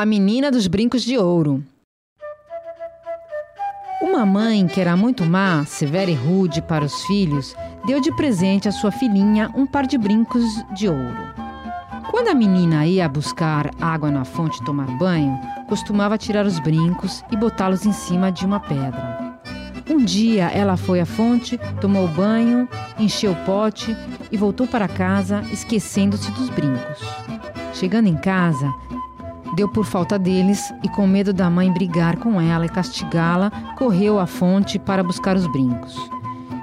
A menina dos brincos de ouro. Uma mãe que era muito má, severa e rude para os filhos, deu de presente à sua filhinha um par de brincos de ouro. Quando a menina ia buscar água na fonte tomar banho, costumava tirar os brincos e botá-los em cima de uma pedra. Um dia ela foi à fonte, tomou banho, encheu o pote e voltou para casa esquecendo-se dos brincos. Chegando em casa, deu por falta deles e, com medo da mãe brigar com ela e castigá-la, correu à fonte para buscar os brincos.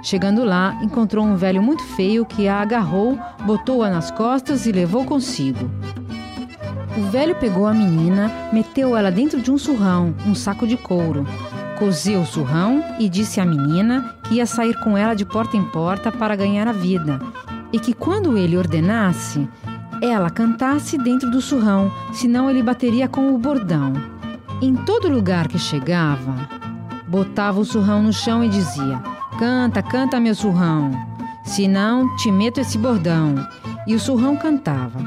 Chegando lá, encontrou um velho muito feio que a agarrou, botou-a nas costas e levou consigo. O velho pegou a menina, meteu ela dentro de um surrão, um saco de couro, cozeu o surrão e disse à menina que ia sair com ela de porta em porta para ganhar a vida e que quando ele ordenasse, ela cantasse dentro do surrão, senão ele bateria com o bordão. Em todo lugar que chegava, botava o surrão no chão e dizia: Canta, canta, meu surrão, senão te meto esse bordão. E o surrão cantava: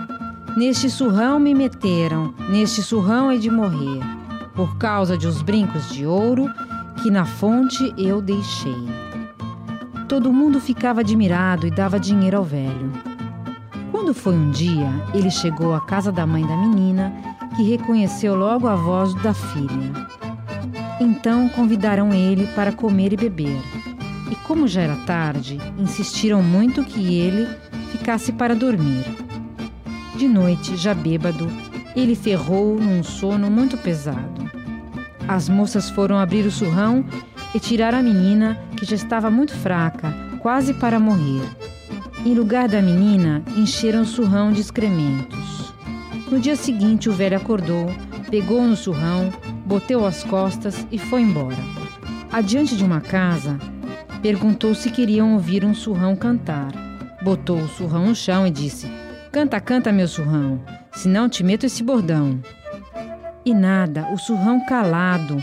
Neste surrão me meteram, neste surrão é de morrer por causa de os brincos de ouro que na fonte eu deixei. Todo mundo ficava admirado e dava dinheiro ao velho. Quando foi um dia, ele chegou à casa da mãe da menina, que reconheceu logo a voz da filha. Então convidaram ele para comer e beber. E como já era tarde, insistiram muito que ele ficasse para dormir. De noite, já bêbado, ele ferrou num sono muito pesado. As moças foram abrir o surrão e tirar a menina, que já estava muito fraca, quase para morrer. Em lugar da menina, encheram o surrão de excrementos. No dia seguinte, o velho acordou, pegou no surrão, boteu as costas e foi embora. Adiante de uma casa, perguntou se queriam ouvir um surrão cantar. Botou o surrão no chão e disse: Canta, canta, meu surrão, senão te meto esse bordão. E nada, o surrão calado.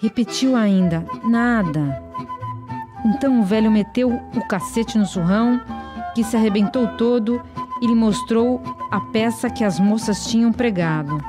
Repetiu ainda: nada. Então o velho meteu o cacete no surrão, que se arrebentou todo e lhe mostrou a peça que as moças tinham pregado.